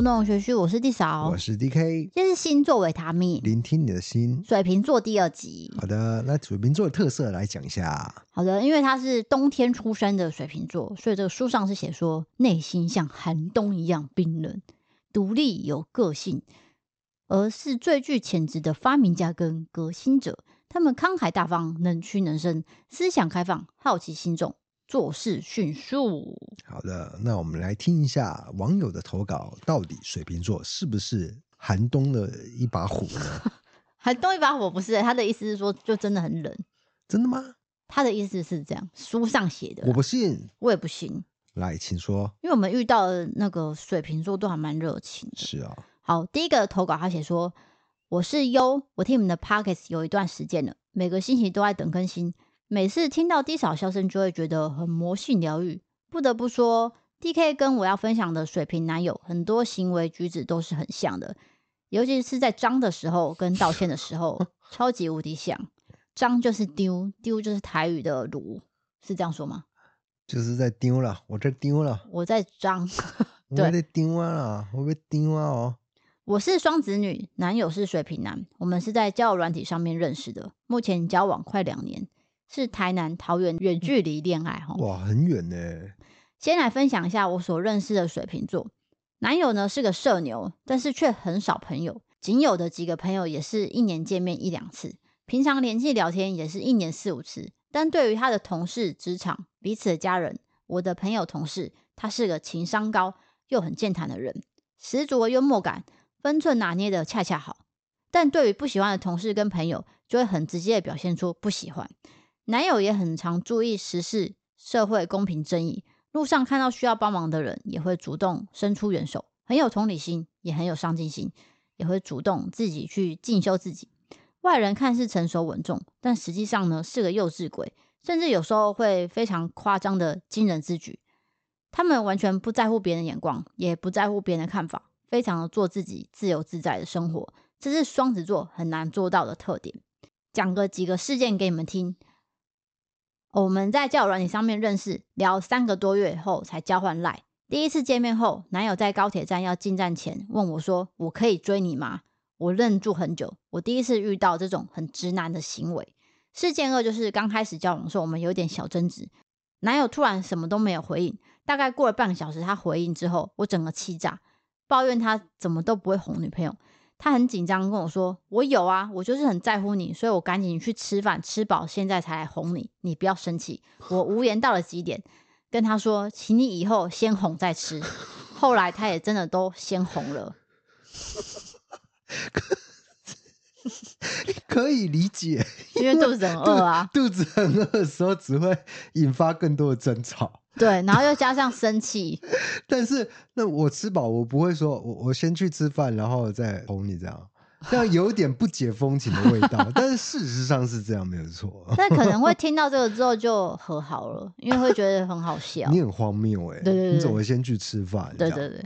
故弄玄虚，我是地嫂，我是 DK，这是星座维他命，聆听你的心。水瓶座第二集，好的，那水瓶座的特色来讲一下。好的，因为他是冬天出生的水瓶座，所以这个书上是写说，内心像寒冬一样冰冷，独立有个性，而是最具潜质的发明家跟革新者。他们慷慨大方，能屈能伸，思想开放，好奇心重。做事迅速。好的，那我们来听一下网友的投稿，到底水瓶座是不是寒冬的一把火呢？寒冬一把火不是，他的意思是说，就真的很冷。真的吗？他的意思是这样，书上写的。我不信，我也不信。来，请说。因为我们遇到的那个水瓶座都还蛮热情的。是啊。好，第一个投稿他写说：“我是优，我听你们的 Pocket 有一段时间了，每个星期都在等更新。”每次听到低嫂笑声，就会觉得很魔性疗愈。不得不说，DK 跟我要分享的水瓶男友很多行为举止都是很像的，尤其是在脏的时候跟道歉的时候，超级无敌像。脏就是丢，丢就是台语的卤，是这样说吗？就是在丢了，我这丢了，我在脏，我在丢啊，我被丢啊哦。我是双子女，男友是水瓶男，我们是在交友软体上面认识的，目前交往快两年。是台南桃园远距离恋爱哈，哇，很远呢。先来分享一下我所认识的水瓶座男友呢，是个社牛，但是却很少朋友，仅有的几个朋友也是一年见面一两次，平常联系聊天也是一年四五次。但对于他的同事、职场、彼此的家人，我的朋友同事，他是个情商高又很健谈的人，十足的幽默感，分寸拿捏的恰恰好。但对于不喜欢的同事跟朋友，就会很直接的表现出不喜欢。男友也很常注意时事、社会公平正义，路上看到需要帮忙的人，也会主动伸出援手，很有同理心，也很有上进心，也会主动自己去进修自己。外人看似成熟稳重，但实际上呢，是个幼稚鬼，甚至有时候会非常夸张的惊人之举。他们完全不在乎别人的眼光，也不在乎别人的看法，非常的做自己，自由自在的生活。这是双子座很难做到的特点。讲个几个事件给你们听。我们在交友软体上面认识，聊三个多月后才交换赖。第一次见面后，男友在高铁站要进站前问我说：“我可以追你吗？”我愣住很久。我第一次遇到这种很直男的行为。事件二就是刚开始交往的时候，我们有点小争执，男友突然什么都没有回应。大概过了半个小时，他回应之后，我整个气炸，抱怨他怎么都不会哄女朋友。他很紧张，跟我说：“我有啊，我就是很在乎你，所以我赶紧去吃饭，吃饱现在才来哄你，你不要生气。”我无言到了极点，跟他说：“请你以后先哄再吃。”后来他也真的都先哄了，可以理解，因为肚子很饿啊，肚子很饿的时候只会引发更多的争吵。对，然后又加上生气，但是那我吃饱，我不会说我我先去吃饭，然后再哄你这样，这样有点不解风情的味道。但是事实上是这样，没有错。但可能会听到这个之后就和好了，因为会觉得很好笑。你很荒谬哎、欸，对对对，你怎么会先去吃饭？对对对。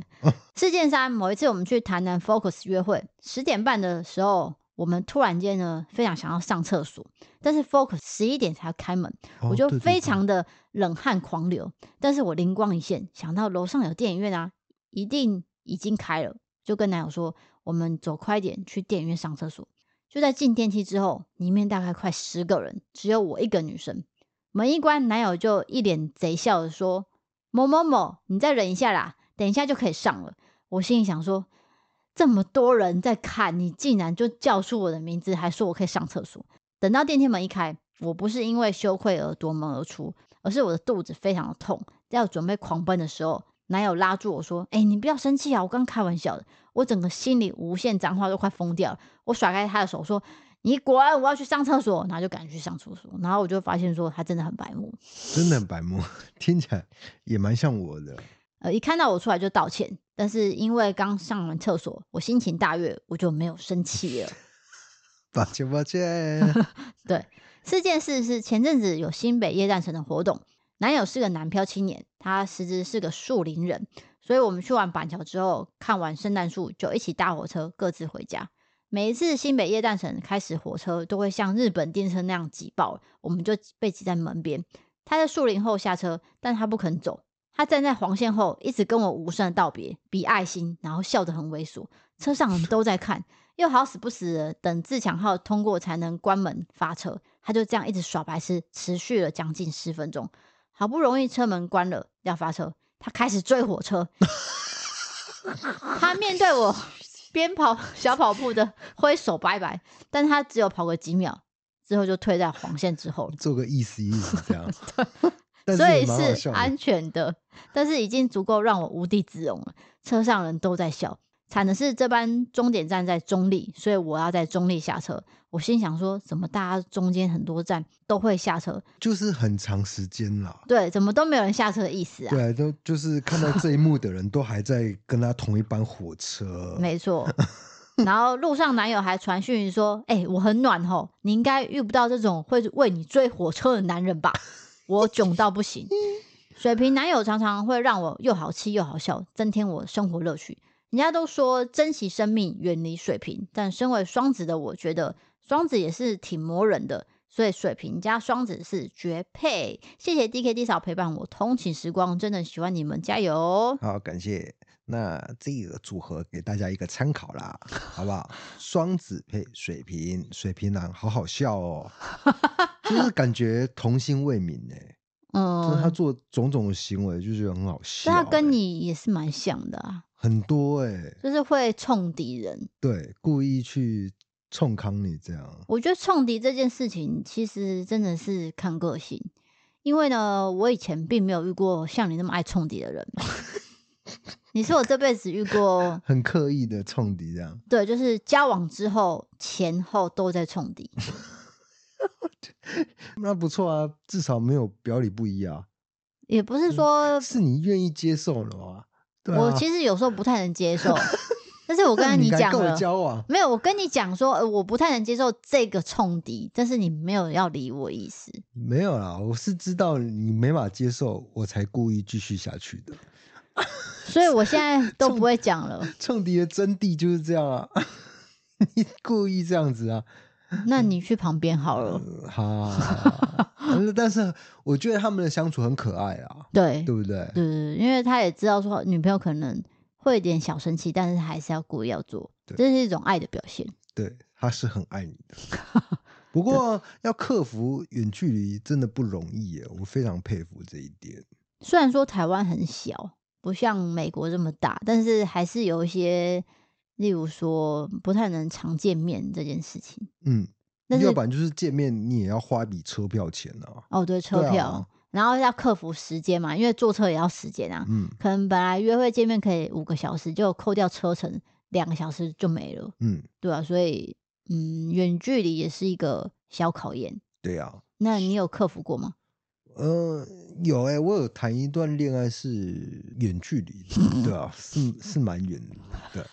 事件三，某一次我们去台南 Focus 约会，十点半的时候。我们突然间呢，非常想要上厕所，但是 Focus 十一点才要开门，哦、我就非常的冷汗狂流。对对对，但是我灵光一现，想到楼上有电影院啊，一定已经开了，就跟男友说：“我们走快点去电影院上厕所。”就在进电梯之后，里面大概快十个人，只有我一个女生。门一关，男友就一脸贼笑的说：“某某某，你再忍一下啦，等一下就可以上了。”我心里想说。这么多人在看，你竟然就叫出我的名字，还说我可以上厕所。等到电梯门一开，我不是因为羞愧而夺门而出，而是我的肚子非常的痛，在我准备狂奔的时候，男友拉住我说：“哎、你不要生气啊，我刚开玩笑的。”我整个心里无限脏话都快疯掉了。我甩开他的手说：“你滚，我要去上厕所。”然后就赶紧去上厕所。然后我就发现说他真的很白目，真的很白目，听起来也蛮像我的。呃，一看到我出来就道歉，但是因为刚上完厕所，我心情大悦，我就没有生气了。抱歉，抱歉。对，四件事是前阵子有新北夜战城的活动，男友是个南漂青年，他实质是个树林人，所以我们去完板桥之后，看完圣诞树就一起搭火车各自回家。每一次新北夜战城开始，火车都会像日本电车那样挤爆，我们就被挤在门边。他在树林后下车，但他不肯走。他站在黄线后，一直跟我无声的道别，比爱心，然后笑得很猥琐。车上人都在看，又好死不死的等自强号通过才能关门发车。他就这样一直耍白痴，持续了将近十分钟。好不容易车门关了，要发车，他开始追火车。他面对我，边跑小跑步的挥手拜拜，但他只有跑个几秒，之后就退在黄线之后，做个意思意思这样。对，所以是安全的，但是已经足够让我无地自容了。车上人都在笑。惨的是这班终点站在中立，所以我要在中立下车。我心想说，怎么大家中间很多站都会下车，就是很长时间啦。对，怎么都没有人下车的意思啊？对，都就是看到这一幕的人都还在跟他同一班火车。没错。然后路上男友还传讯说：“哎、欸，我很暖吼，你应该遇不到这种会为你追火车的男人吧？”我囧到不行。水瓶男友常常会让我又好气又好笑，增添我生活乐趣。人家都说珍惜生命，远离水瓶，但身为双子的我觉得双子也是挺磨人的，所以水瓶加双子是绝配。谢谢 DKD 嫂陪伴我通勤时光，真的喜欢你们，加油！好，感谢。那这个组合给大家一个参考啦，好不好？双子配水瓶，水瓶男好好笑哦，就是感觉童心未泯呢、欸，嗯，就是他做种种行为就觉得很好笑、欸，他跟你也是蛮像的啊。很多哎、欸，就是会冲敌人，对，故意去冲康你这样。我觉得冲敌这件事情其实真的是看个性，因为呢，我以前并没有遇过像你那么爱冲敌的人。你是我这辈子遇过 很刻意的冲敌这样。对，就是交往之后前后都在冲敌。那不错啊，至少没有表里不一啊。也不是说是你愿意接受了吗？啊、我其实有时候不太能接受，但是我刚才你讲了，没有，我跟你讲说，呃，我不太能接受这个冲敌，但是你没有要理我意思，没有啦，我是知道你没法接受，我才故意继续下去的，所以我现在都不会讲了。冲敌的真谛就是这样啊，你故意这样子啊，那你去旁边好了，嗯、好。但是我觉得他们的相处很可爱啊，对，对不对？对，因为他也知道说女朋友可能会有点小生气，但是还是要故意要做，这是一种爱的表现。对，他是很爱你的。不过要克服远距离真的不容易耶，我非常佩服这一点。虽然说台湾很小，不像美国这么大，但是还是有一些，例如说不太能常见面这件事情。嗯。要不然就是见面，你也要花一笔车票钱啊。哦，对，车票，啊、然后要克服时间嘛，因为坐车也要时间啊。嗯，可能本来约会见面可以五个小时，就扣掉车程，两个小时就没了。嗯，对啊，所以嗯，远距离也是一个小考验。对啊，那你有克服过吗？呃，有哎、欸，我有谈一段恋爱是远距离，对啊，是是蛮远的。对。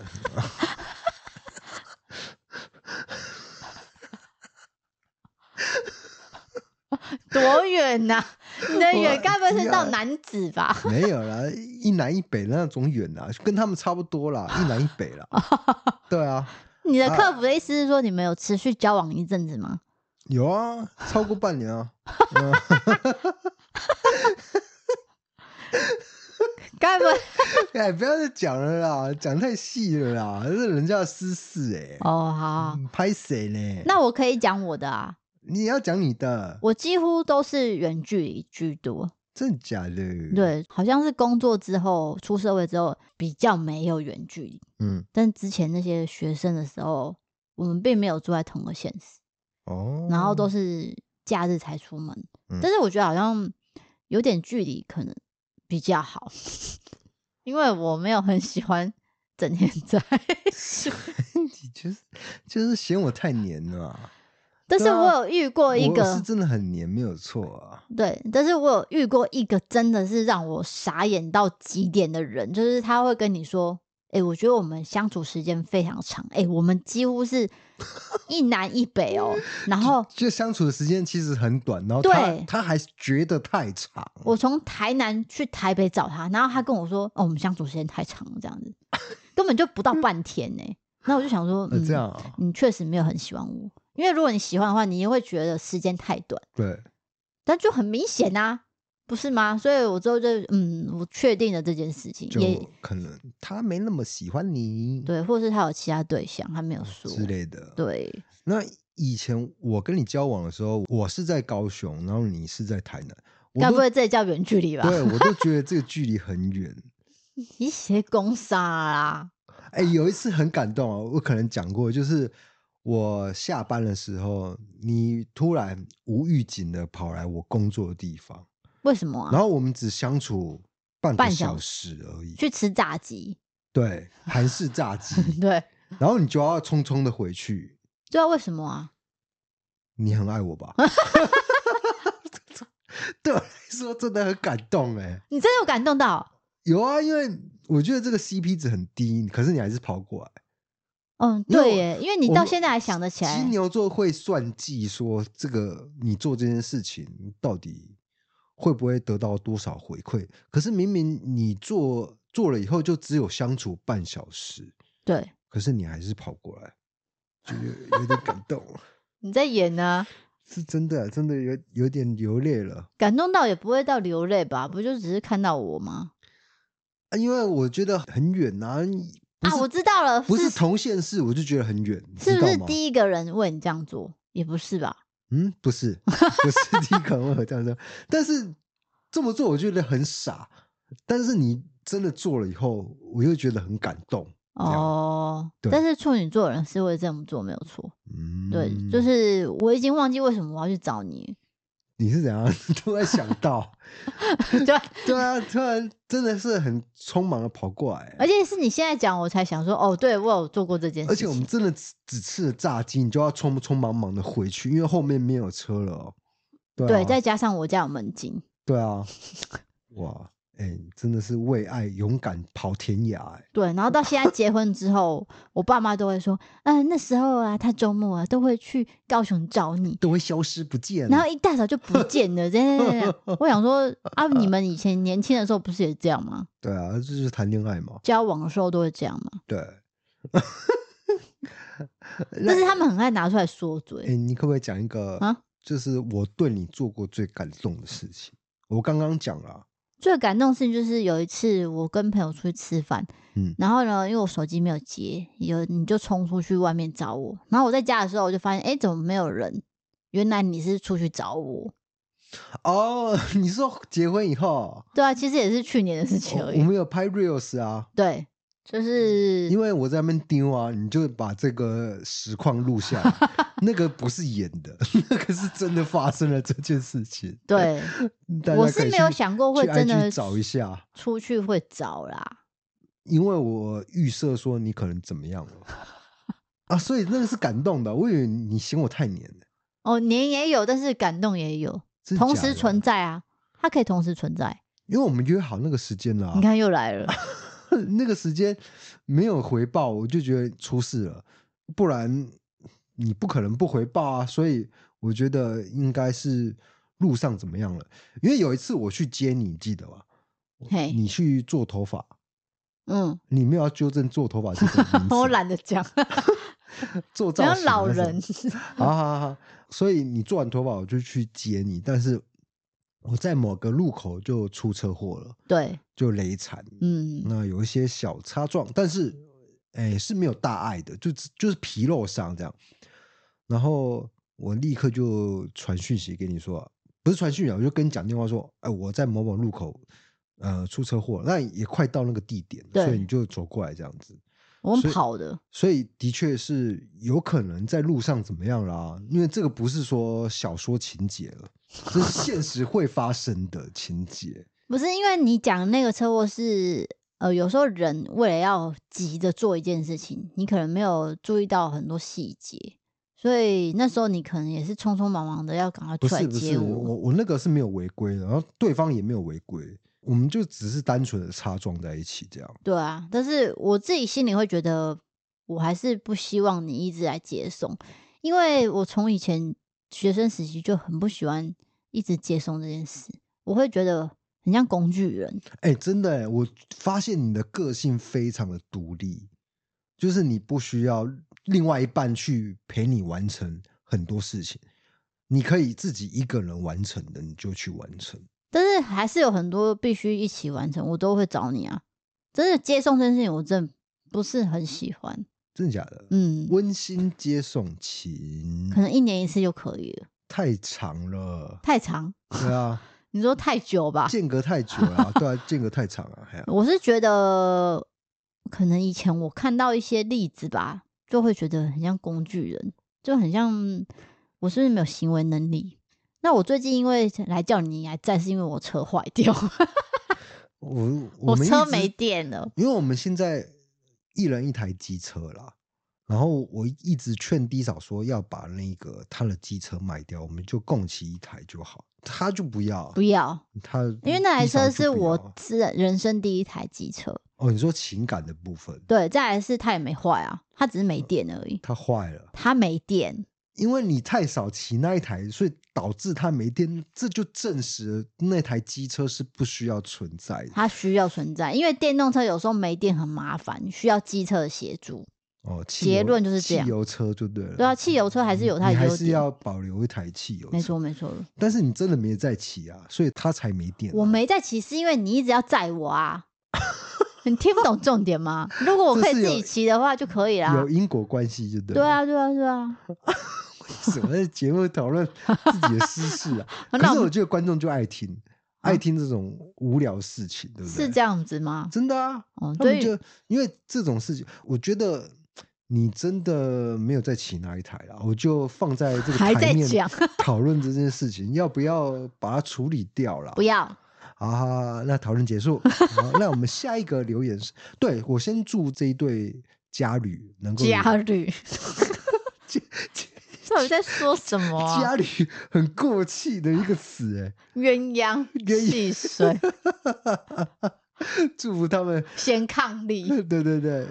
多远呐、啊？你的远该不会是到南子吧？没有啦，一南一北的那种远啊，跟他们差不多啦，一南一北啦。对啊。你的客服的意思是说，你们有持续交往一阵子吗？有啊，超过半年啊。该不会？哎，不要再讲了啦，讲太细了啦，这是人家的私事哎、欸。哦，好，拍谁呢？那我可以讲我的啊。你要讲你的，我几乎都是远距离居多，真的假的？对，好像是工作之后出社会之后比较没有远距离，嗯，但之前那些学生的时候，我们并没有住在同个县市，哦，然后都是假日才出门，嗯，但是我觉得好像有点距离可能比较好，因为我没有很喜欢整天在，你就是就是嫌我太黏了。但是我有遇过一个，我是真的很黏，没有错啊。对，但是我有遇过一个真的是让我傻眼到极点的人，就是他会跟你说：“哎、欸，我觉得我们相处时间非常长，哎、欸，我们几乎是 一南一北哦。”然后就，就相处的时间其实很短，然后他对他还觉得太长。我从台南去台北找他，然后他跟我说：“哦，我们相处时间太长了，这样子 根本就不到半天呢。”那我就想说：“嗯，这样啊、你确实没有很喜欢我。”因为如果你喜欢的话，你也会觉得时间太短。对，但就很明显啊，不是吗？所以我之后就嗯，我确定了这件事情，就也可能他没那么喜欢你，对，或是他有其他对象，他没有说之类的。对，那以前我跟你交往的时候，我是在高雄，然后你是在台南，该不会这也叫远距离吧？对，我都觉得这个 距离很远。你写公杀啦！哎、欸，有一次很感动啊，我可能讲过，就是我下班的时候，你突然无预警的跑来我工作的地方，为什么啊？然后我们只相处半个小时而已，去吃炸鸡，对，韩式炸鸡，对，然后你就要匆匆的回去，知道为什么啊？你很爱我吧？对我来说真的很感动哎、欸，你真的有感动到？有啊，因为我觉得这个 CP 值很低，可是你还是跑过来。嗯，对耶，因为你到现在还想得起来。金牛座会算计说，这个你做这件事情到底会不会得到多少回馈？可是明明你做做了以后，就只有相处半小时。对，可是你还是跑过来，就有有点感动。你在演呢、啊？是真的，真的有有点流泪了。感动到也不会到流泪吧？不就只是看到我吗？啊，因为我觉得很远啊！啊，我知道了，不是同县市，我就觉得很远，是不是第一个人为你这样做？也不是吧？嗯，不是，不是第一个人为我这样说，但是这么做我觉得很傻。但是你真的做了以后，我又觉得很感动。哦，但是处女座人是会这么做，没有错。嗯，对，就是我已经忘记为什么我要去找你。你是怎样 突然想到？对 对啊，突然真的是很匆忙的跑过来，而且是你现在讲，我才想说哦，对我有做过这件事。而且我们真的只只吃了炸鸡，你就要匆匆忙忙的回去，因为后面没有车了哦。对啊，对，再加上我家有门禁。对啊，哇。哎、欸，真的是为爱勇敢跑天涯哎、欸！对，然后到现在结婚之后，我爸妈都会说，嗯、呃，那时候啊，他周末啊都会去高雄找你，都会消失不见，然后一大早就不见了。我想说啊，你们以前年轻的时候不是也这样吗？对啊，就是谈恋爱嘛，交往的时候都会这样嘛。对，但是他们很爱拿出来说嘴。哎、欸，你可不可以讲一个啊？就是我对你做过最感动的事情。我刚刚讲了。最感动的事情就是有一次我跟朋友出去吃饭，嗯，然后呢，因为我手机没有接，有你就冲出去外面找我，然后我在家的时候我就发现，哎，怎么没有人？原来你是出去找我。哦，你说结婚以后？对啊，其实也是去年的事情而已。我们有拍 reels 啊。对。就是因为我在那边丢啊，你就把这个实况录下来，那个不是演的，那个是真的发生了这件事情。对，我是没有想过会真的找一下，出去会找啦。因为我预设说你可能怎么样了啊，所以那个是感动的。我以为你嫌我太黏了。哦，黏也有，但是感动也有，同时存在啊，它可以同时存在。因为我们约好那个时间了，你看又来了。那个时间没有回报，我就觉得出事了。不然你不可能不回报啊！所以我觉得应该是路上怎么样了？因为有一次我去接你，记得吧？嘿，你去做头发，嗯，你没有要纠正做头发是什么，我懒得讲。做造型，老人。好好好，所以你做完头发，我就去接你，但是。我在某个路口就出车祸了，对，就雷惨，嗯，那有一些小擦撞，但是，哎，是没有大碍的，就就是皮肉伤这样。然后我立刻就传讯息给你说，不是传讯息，我就跟你讲电话说，哎，我在某某路口，呃，出车祸，那也快到那个地点，所以你就走过来这样子。我们跑的，所以的确是有可能在路上怎么样啦？因为这个不是说小说情节了，这是现实会发生的情节。不是因为你讲那个车祸是呃，有时候人为了要急着做一件事情，你可能没有注意到很多细节，所以那时候你可能也是匆匆忙忙的要赶快出来接我。我我那个是没有违规的，然后对方也没有违规。我们就只是单纯的擦撞在一起这样。对啊，但是我自己心里会觉得，我还是不希望你一直来接送，因为我从以前学生时期就很不喜欢一直接送这件事，我会觉得很像工具人。哎、欸，真的，我发现你的个性非常的独立，就是你不需要另外一半去陪你完成很多事情，你可以自己一个人完成的，你就去完成。但是还是有很多必须一起完成，我都会找你啊。真的接送这件事情，我真的不是很喜欢。真的假的？嗯，温馨接送情，可能一年一次就可以了。太长了，太长。对啊，你说太久吧？间隔太久了，对啊，间隔太长了。我是觉得，可能以前我看到一些例子吧，就会觉得很像工具人，就很像我是不是没有行为能力？那我最近因为来叫你还在，是因为我车坏掉。我我，我车没电了，因为我们现在一人一台机车啦。然后我一直劝低嫂说要把那个他的机车卖掉，我们就共骑一台就好。他就不要，不要他，因为那台车是我是人生第一台机车。哦，你说情感的部分，对，再来是他也没坏啊，他只是没电而已。他坏了，他没电。因为你太少骑那一台，所以导致它没电，这就证实了那台机车是不需要存在的。它需要存在，因为电动车有时候没电很麻烦，需要机车的协助。哦，结论就是这样。汽油车就对了。对啊，汽油车还是有它的优点。还是要保留一台汽油车。没错，没错。但是你真的没在骑啊，所以它才没电啊。我没在骑，是因为你一直要载我啊。你听不懂重点吗？如果我可以自己骑的话，就可以啦。有因果关系，就对。对啊，对啊，对啊。为什么在节目讨论 自己的私事啊？可是我觉得观众就爱听，爱听这种无聊事情，对不对？是这样子吗？真的啊。哦，他们就因为这种事情，我觉得你真的没有再骑那一台了，我就放在这个台面 讨论这件事情，要不要把它处理掉了？不要。啊，那讨论结束。好，那我们下一个留言是，对，我先祝这一对家侣能够家侣，到底在说什么啊？家里很过气的一个词，哎，鸳鸯戏水，祝福他们先抗力，对对对，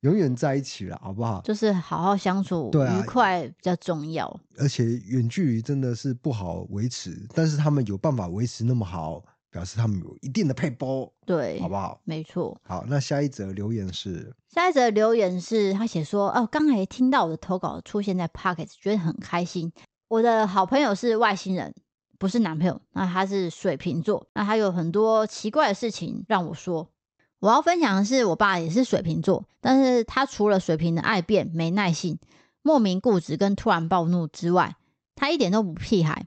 永远在一起了，好不好？就是好好相处，对啊，愉快比较重要。而且远距离真的是不好维持，但是他们有办法维持那么好。表示他们有一定的配播，对，好不好？没错。好，那下一则留言是，下一则留言是他写说，哦，刚才听到我的投稿出现在 Pocket，觉得很开心。我的好朋友是外星人，不是男朋友。那他是水瓶座，那他有很多奇怪的事情让我说。我要分享的是，我爸也是水瓶座，但是他除了水瓶的爱变、没耐性、莫名固执跟突然暴怒之外，他一点都不屁孩。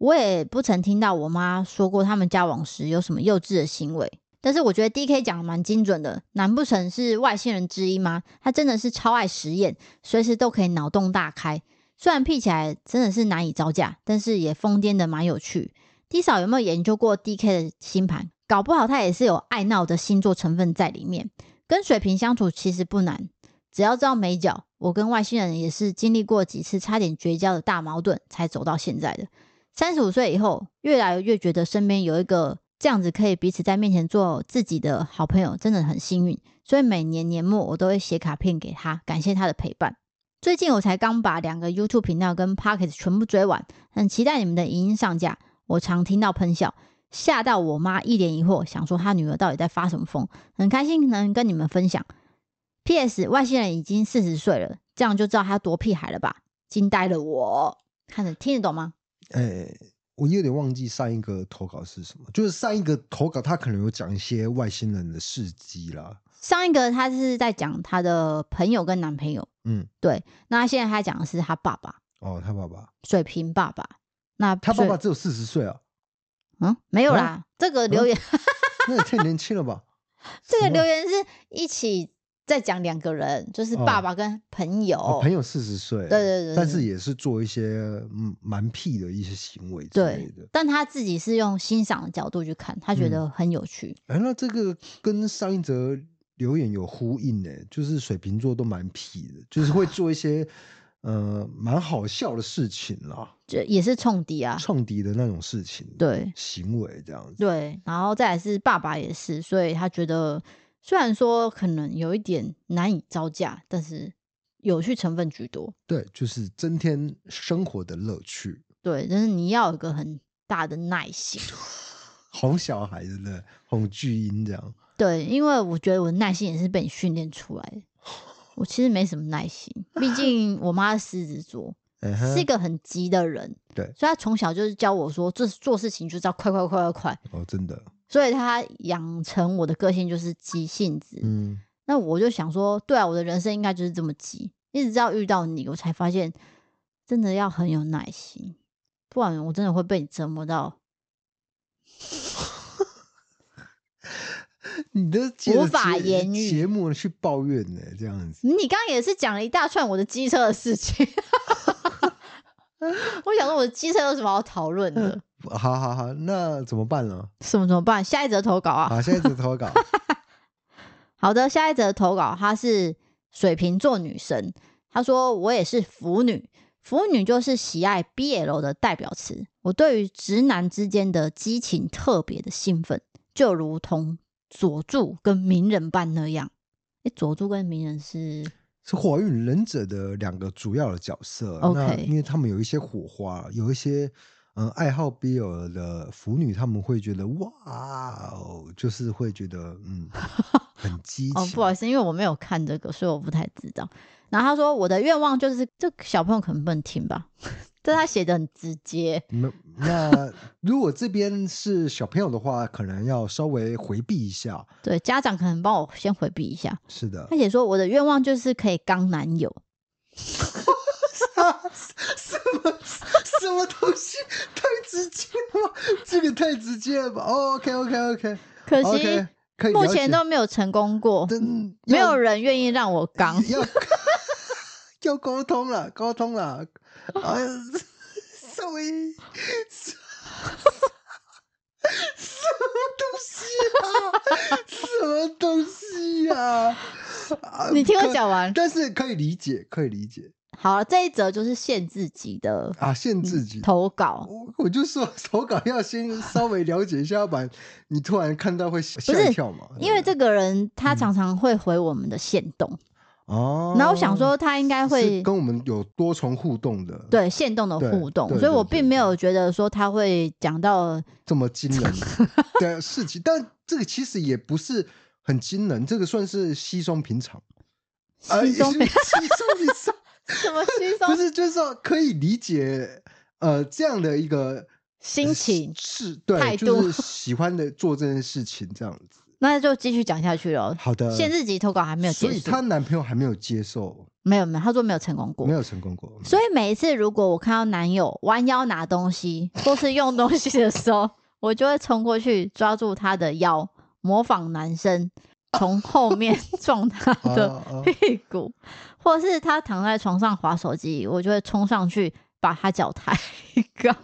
我也不曾听到我妈说过他们交往时有什么幼稚的行为，但是我觉得 DK 讲的蛮精准的，难不成是外星人之一吗？他真的是超爱实验，随时都可以脑洞大开。虽然 P 起来真的是难以招架，但是也疯癫的蛮有趣。D 嫂有没有研究过 DK 的星盘？搞不好他也是有爱闹的星座成分在里面。跟水瓶相处其实不难，只要知道眉角。我跟外星人也是经历过几次差点绝交的大矛盾，才走到现在的。三十五岁以后，越来越觉得身边有一个这样子可以彼此在面前做自己的好朋友，真的很幸运。所以每年年末我都会写卡片给他，感谢他的陪伴。最近我才刚把两个 YouTube 频道跟 Podcast 全部追完，很期待你们的影音上架。我常听到喷笑，吓到我妈一脸疑惑，想说她女儿到底在发什么疯。很开心能跟你们分享。P.S. 外星人已经四十岁了，这样就知道他多屁孩了吧？惊呆了我，看着听得懂吗？哎、欸，我有点忘记上一个投稿是什么，就是上一个投稿他可能有讲一些外星人的事迹啦。上一个他是在讲他的朋友跟男朋友，嗯，对。那他现在他讲的是他爸爸，哦，他爸爸，水瓶爸爸。那他爸爸只有四十岁啊？嗯，没有啦。啊、这个留言、啊、那也太年轻了吧？这个留言是一起。再讲两个人，就是爸爸跟朋友，哦哦、朋友四十岁，对对，对但是也是做一些嗯蛮屁的一些行为之类的。但他自己是用欣赏的角度去看，他觉得很有趣。哎、嗯，那这个跟上一则留言有呼应呢，就是水瓶座都蛮屁的，就是会 做一些呃蛮好笑的事情啦，就也是冲敌啊，冲敌的那种事情，对行为这样子。对，然后再来是爸爸也是，所以他觉得。虽然说可能有一点难以招架，但是有趣成分居多。对，就是增添生活的乐趣。对，但是你要有一个很大的耐心，哄小孩子的哄巨婴这样。对，因为我觉得我的耐心也是被你训练出来的。我其实没什么耐心，毕竟我妈是狮子座，是一个很急的人。对，所以她从小就是教我说，做做事情就是要快快快快快。哦，真的。所以他养成我的个性就是急性子。嗯，那我就想说，对啊，我的人生应该就是这么急，一直到遇到你，我才发现真的要很有耐心，不然我真的会被你折磨到。你的无法言语节目去抱怨呢、欸，这样子。你刚刚也是讲了一大串我的机车的事情。我想说，我的机车有什么好讨论的？好好好，那怎么办呢？什么怎么办？下一则投稿啊！好，下一则投稿。好的，下一则投稿，她是水瓶座女生。她说：“我也是腐女，腐女就是喜爱 BL 的代表词。我对于直男之间的激情特别的兴奋，就如同佐助跟鸣人般那样。诶，佐助跟鸣人是是火影忍者的两个主要的角色。OK，因为他们有一些火花，有一些。”嗯，爱好 BL 的腐女，他们会觉得哇哦，就是会觉得嗯很激 情。哦，不好意思，因为我没有看这个，所以我不太知道。然后他说，我的愿望就是，这小朋友可能不能听吧，这他写的很直接。那那 如果这边是小朋友的话，可能要稍微回避一下。对，家长可能帮我先回避一下。是的，他写说，我的愿望就是可以刚男友。什么什么东西？太直接了吧，这个太直接了吧。Oh, OK OK OK，可惜，okay, 目前都没有成功过，没有人愿意让我刚。要 要沟通了，沟通了。哎呀，稍微什么东西啊？什么东西啊？你听我讲完，但是可以理解，可以理解。好，这一则就是限制级的啊，限制级投稿。我我就说投稿要先 稍微了解一下，要不然你突然看到会吓一跳嘛。因为这个人他常常会回我们的限动哦，然后我想说他应该会跟我们有多重互动的，对限动的互动，所以我并没有觉得说他会讲到 这么惊人的 事情，但这个其实也不是很惊人，这个算是稀松平常，稀松平稀松平常。什么轻松？不是，就是说可以理解，呃，这样的一个心情是对，就是喜欢的做这件事情这样子。那就继续讲下去了。好的，限制级投稿还没有结束，所以她男朋友还没有接受，没有没有，她说没有成功过，没有成功过。所以每一次如果我看到男友弯腰拿东西或是用东西的时候，我就会冲过去抓住他的腰，模仿男生。从后面 撞他的屁股，或是他躺在床上划手机，我就会冲上去把他脚抬高，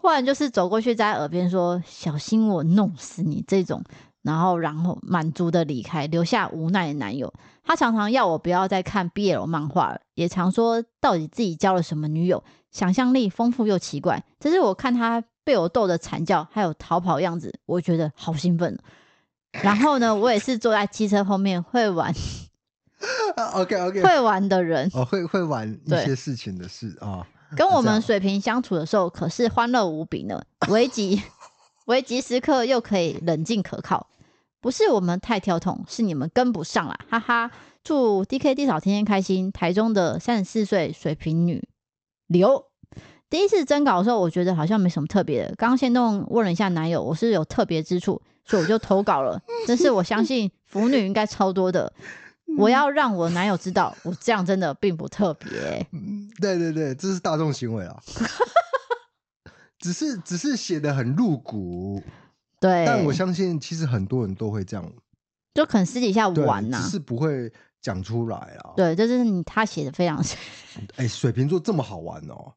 或者就是走过去在耳边说：“小心我弄死你。”这种，然后然后满足的离开，留下无奈的男友。他常常要我不要再看 BL 漫画了，也常说到底自己交了什么女友，想象力丰富又奇怪。只是我看他被我逗得惨叫，还有逃跑样子，我觉得好兴奋。然后呢，我也是坐在机车后面会玩，OK OK，会玩的人哦，会会玩一些事情的事啊。哦、跟我们水瓶相处的时候，可是欢乐无比呢。危急 危急时刻又可以冷静可靠，不是我们太跳痛，是你们跟不上啦，哈哈。祝 DK 嫂天天开心。台中的三十四岁水瓶女刘，第一次征稿的时候，我觉得好像没什么特别的。刚刚先弄问了一下男友，我是有特别之处。所以我就投稿了，但是我相信腐女应该超多的。我要让我男友知道，我这样真的并不特别。嗯，对对对，这是大众行为啊。只是只是写的很露骨，对。但我相信，其实很多人都会这样，就可能私底下玩呐、啊，只是不会讲出来啊。对，这就是你他写的非常。哎、欸，水瓶座这么好玩哦？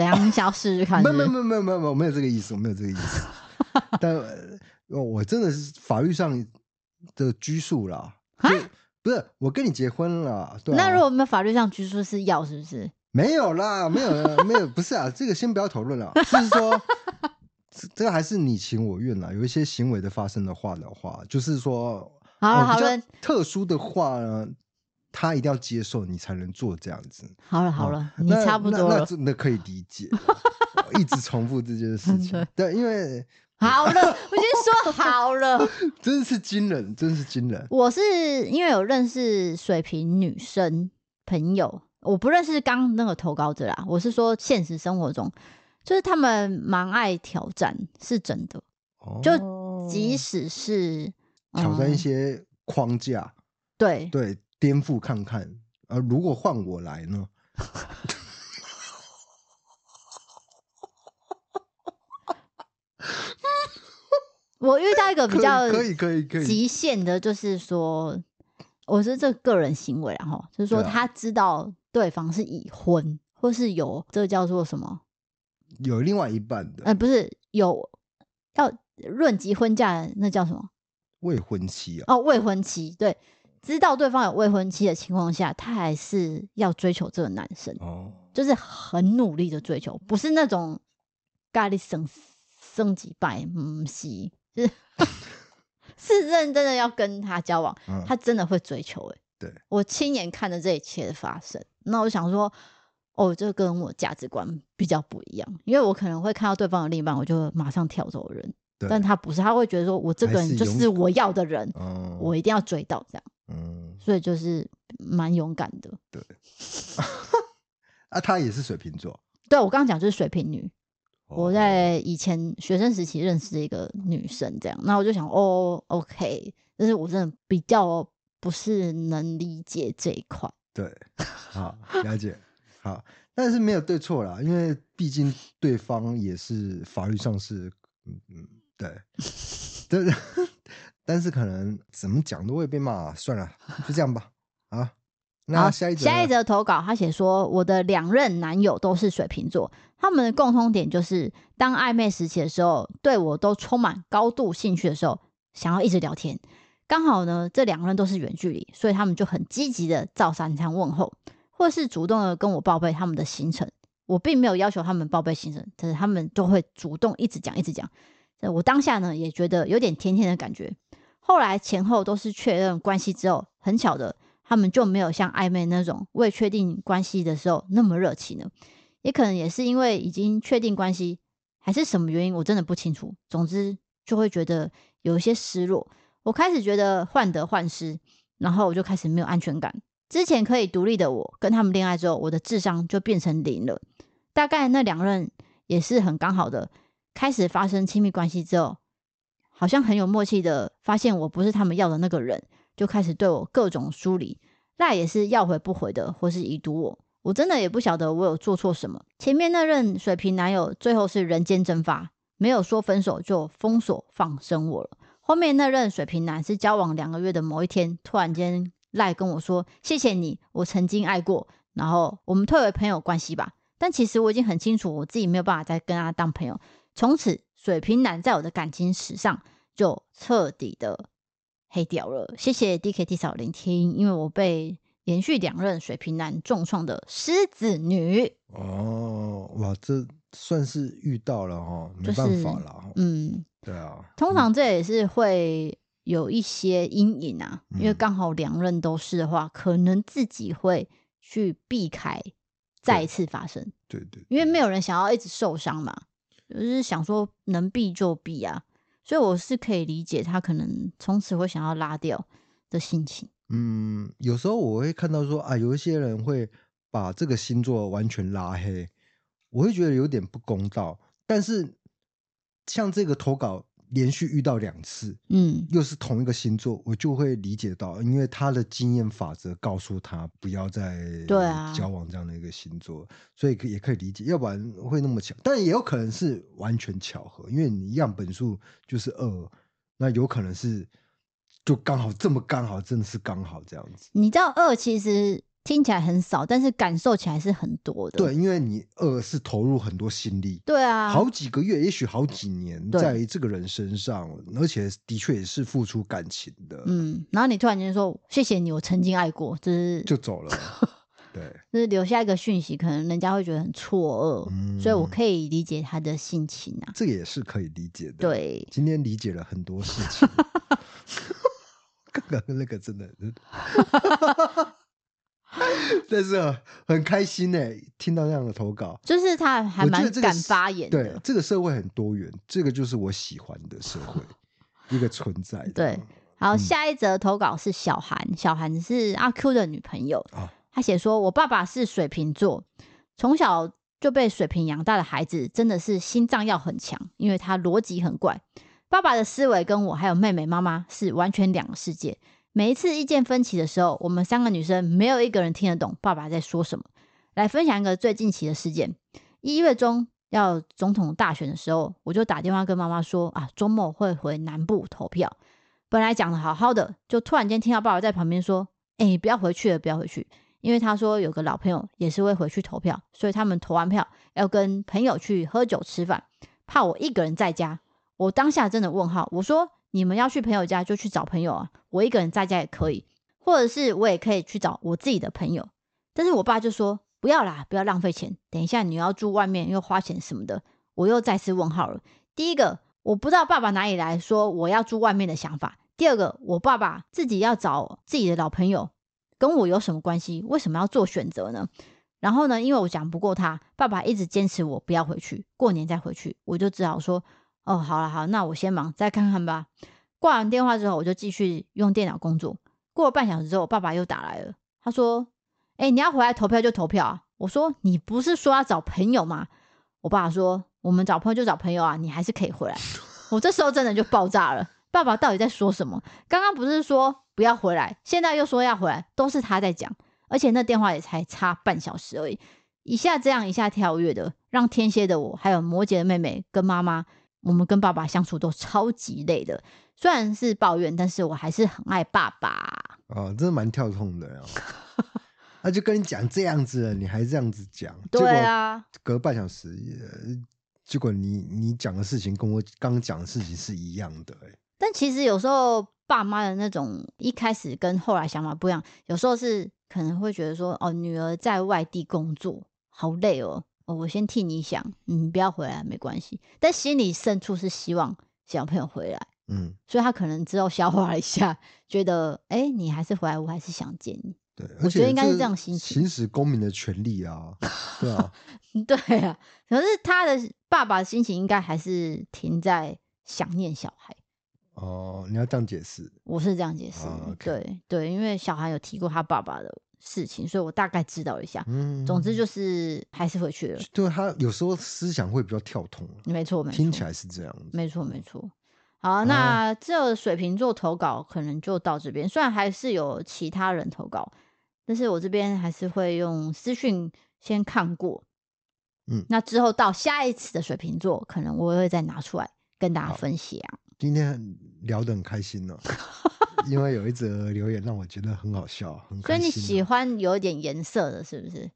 怎样？你想要试试看是是？没有没有没有没有没有没有这个意思，我没有这个意思。但。哦，我真的是法律上的拘束啦，啊，不是我跟你结婚了，对啊，那如果没有法律上拘束是要是不是？没有啦，没有啦，没有，不是啊，这个先不要讨论了，就是说，这个还是你情我愿啦。有一些行为的发生的话的话，就是说，好了好了，特殊的话呢，他一定要接受你才能做这样子。好了好了，啊，你差不多了那真的可以理解，一直重复这件事情，对，因为。好了，我已经说好了，真是惊人，真是惊人。我是因为有认识水瓶女生朋友，我不认识刚那个投稿者啦，我是说现实生活中，就是他们蛮爱挑战，是真的。哦、就即使是挑战一些框架，嗯、对对，颠覆看看。呃，如果换我来呢？我遇到一个比较可以可以可以极限的，就是说，我是这个人行为，然后就是说，他知道对方是已婚，或是有这个叫做什么，有另外一半的，呃，不是有要论及婚嫁，那叫什么？未婚妻啊？哦，未婚妻，对，知道对方有未婚妻的情况下，他还是要追求这个男生，哦，就是很努力的追求，不是那种咖喱升升级拜，嗯，是。就是 是认真的要跟他交往，嗯、他真的会追求哎、欸。对，我亲眼看着这一切的发生，那我想说，哦，这跟我价值观比较不一样，因为我可能会看到对方的另一半，我就马上跳走人。对，但他不是，他会觉得说我这个人就是我要的人，我一定要追到这样。嗯，所以就是蛮勇敢的。对，啊，她也是水瓶座。对，我刚刚讲就是水瓶女。我在以前学生时期认识的一个女生，这样，那我就想，哦，OK，但是我真的比较不是能理解这一块。对，好，了解，好，但是没有对错啦，因为毕竟对方也是法律上是，嗯嗯，对，对，但是可能怎么讲都会被骂，算了，就这样吧，啊。那，下一则，下一则投稿，他写说，我的两任男友都是水瓶座，他们的共通点就是，当暧昧时期的时候，对我都充满高度兴趣的时候，想要一直聊天。刚好呢，这两个人都是远距离，所以他们就很积极的照三餐问候，或是主动的跟我报备他们的行程。我并没有要求他们报备行程，但是他们就会主动一直讲，一直讲。我当下呢，也觉得有点甜甜的感觉。后来前后都是确认关系之后，很巧的。他们就没有像暧昧那种未确定关系的时候那么热情了，也可能也是因为已经确定关系，还是什么原因，我真的不清楚。总之就会觉得有一些失落。我开始觉得患得患失，然后我就开始没有安全感。之前可以独立的我，跟他们恋爱之后，我的智商就变成零了。大概那两任也是很刚好的，开始发生亲密关系之后，好像很有默契的发现我不是他们要的那个人。就开始对我各种疏离，赖也是要回不回的，或是已读我。我真的也不晓得我有做错什么。前面那任水瓶男友最后是人间蒸发，没有说分手就封锁放生我了。后面那任水瓶男是交往两个月的某一天，突然间赖跟我说：“谢谢你，我曾经爱过，然后我们退为朋友关系吧。”但其实我已经很清楚，我自己没有办法再跟他当朋友。从此，水瓶男在我的感情史上就彻底的。黑掉了，谢谢 DKT 嫂聆听，因为我被连续两任水瓶男重创的狮子女哦，哇，这算是遇到了哈，没办法了，就是，嗯，对啊，通常这也是会有一些阴影啊，嗯、因为刚好两任都是的话，可能自己会去避开再一次发生，对对，因为没有人想要一直受伤嘛，就是想说能避就避啊。所以我是可以理解他可能从此会想要拉掉的心情。嗯，有时候我会看到说啊，有一些人会把这个星座完全拉黑，我会觉得有点不公道。但是像这个投稿。连续遇到两次，嗯，又是同一个星座，我就会理解到，因为他的经验法则告诉他不要再对交往这样的一个星座，啊、所以也可以理解，要不然会那么巧。但也有可能是完全巧合，因为你样本数就是二，那有可能是就刚好这么刚好，真的是刚好这样子。你知道二其实。听起来很少，但是感受起来是很多的。对，因为你二是投入很多心力，对啊，好几个月，也许好几年，在这个人身上，而且的确也是付出感情的。嗯，然后你突然间说谢谢你，我曾经爱过，就是就走了。对，就是留下一个讯息，可能人家会觉得很错愕，嗯，所以我可以理解他的心情啊。这个也是可以理解的。对，今天理解了很多事情。刚刚那个真的。但是很开心呢，听到这样的投稿，就是他还蛮敢发言的。对，这个社会很多元，这个就是我喜欢的社会，一个存在。对，好，下一则投稿是小韩，小韩是阿 Q 的女朋友。他写说：“我爸爸是水瓶座，从小就被水瓶养大的孩子，真的是心脏要很强，因为他逻辑很怪。爸爸的思维跟我还有妹妹、妈妈是完全两个世界。每一次意见分歧的时候，我们三个女生没有一个人听得懂爸爸在说什么。来分享一个最近期的事件：一月中要总统大选的时候，我就打电话跟妈妈说啊，周末会回南部投票。本来讲的好好的，就突然间听到爸爸在旁边说：“哎，不要回去了，不要回去。”因为他说有个老朋友也是会回去投票，所以他们投完票要跟朋友去喝酒吃饭，怕我一个人在家。我当下真的问号，我说你们要去朋友家就去找朋友啊，我一个人在家也可以，或者是我也可以去找我自己的朋友。但是我爸就说不要啦，不要浪费钱，等一下你要住外面又花钱什么的。我又再次问号了。第一个，我不知道爸爸哪里来说我要住外面的想法；第二个，我爸爸自己要找自己的老朋友。跟我有什么关系？为什么要做选择呢？然后呢，因为我讲不过他，爸爸一直坚持我不要回去，过年再回去，我就只好说，哦，好了好，那我先忙，再看看吧。挂完电话之后，我就继续用电脑工作。过了半小时之后，我爸爸又打来了，他说：“哎，你要回来投票就投票啊。”我说：“你不是说要找朋友吗？”我爸爸说：“我们找朋友就找朋友啊，你还是可以回来。”我这时候真的就爆炸了，爸爸到底在说什么？刚刚不是说？不要回来，现在又说要回来，都是他在讲，而且那电话也才差半小时而已，一下这样一下跳跃的，让天蝎的我还有摩羯的妹妹跟妈妈，我们跟爸爸相处都超级累的。虽然是抱怨，但是我还是很爱爸爸。哦，真的蛮跳痛的呀。他就跟你讲这样子了，你还这样子讲，对啊，隔半小时，结果你你讲的事情跟我刚讲的事情是一样的，但其实有时候。爸妈的那种一开始跟后来想法不一样，有时候是可能会觉得说，哦，女儿在外地工作好累哦，哦，我先替你想，你不要回来没关系。但心里深处是希望小朋友回来，嗯，所以他可能之后消化了一下，觉得，哎，你还是回来，我还是想见你。对，我觉得应该是这样心情，行使公民的权利啊，对啊，对啊。可是他的爸爸的心情应该还是停在想念小孩。哦，你要这样解释，我是这样解释，对对，因为小孩有提过他爸爸的事情，所以我大概知道一下。嗯，总之就是还是回去了。对，他有时候思想会比较跳通，没错没错，听起来是这样子，没错没错。好，那这水瓶座投稿可能就到这边，虽然还是有其他人投稿，但是我这边还是会用私讯先看过。嗯，那之后到下一次的水瓶座，可能我会再拿出来跟大家分享。今天聊得很开心呢，因为有一则留言让我觉得很好笑，很开心。所以你喜欢有一点颜色的，是不是？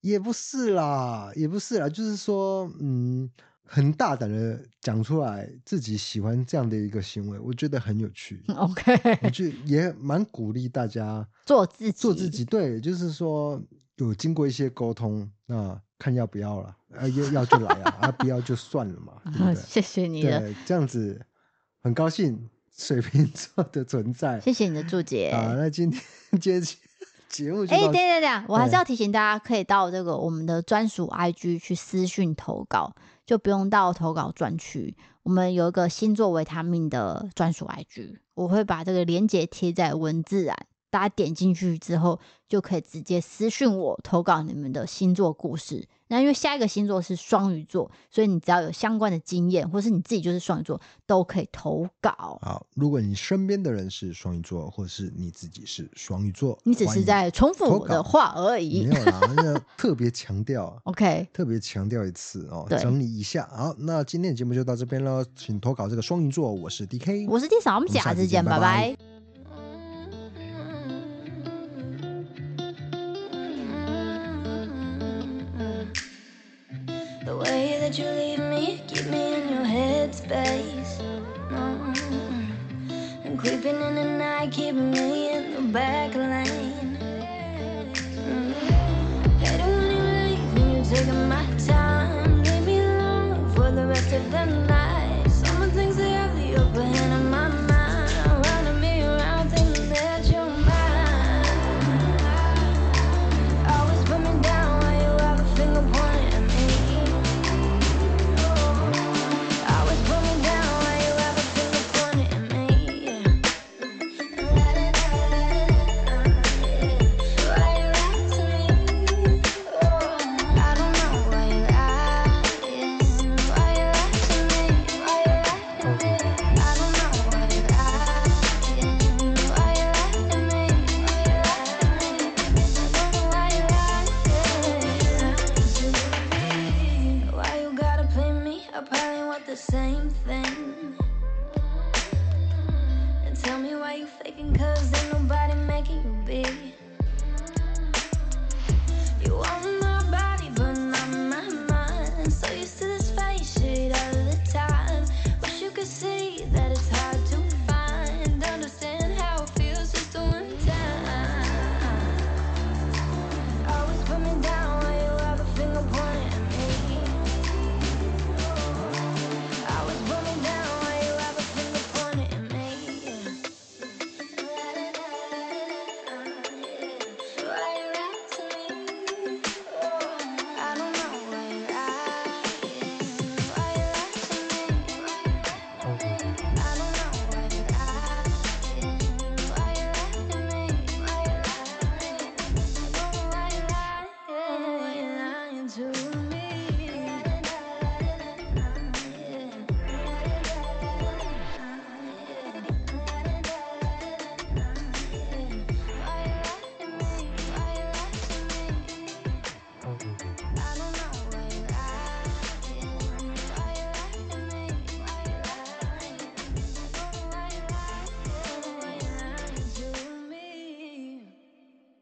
也不是啦，也不是啦，就是说，嗯，很大胆的讲出来自己喜欢这样的一个行为，我觉得很有趣。OK，我就也蛮鼓励大家做自己，做自己。对，就是说有经过一些沟通，那看要不要了，啊，要要就来啊，啊，不要就算了嘛，对不 对？谢谢你的，对，这样子。很高兴水瓶座的存在，谢谢你的注解。啊，那今天今天节目就哎，等等等，我还是要提醒大家，可以到这个我们的专属 IG 去私讯投稿，就不用到投稿专区。我们有一个星座维他命的专属 IG，我会把这个链接贴在文字栏。大家点进去之后，就可以直接私讯我投稿你们的星座故事。那因为下一个星座是双鱼座，所以你只要有相关的经验，或是你自己就是双鱼座，都可以投稿。好，如果你身边的人是双鱼座，或是你自己是双鱼座，你只是在重复我的话而已。没有啦，那 特别强调。OK，特别强调一次哦，整理一下。好，那今天的节目就到这边了，请投稿这个双鱼座。我是 DK，我是 D 嫂，我们下次见，拜拜。拜拜。The way that you leave me, keep me in your headspace. Mm. No. I'm creeping in the night, keeping me in the back lane.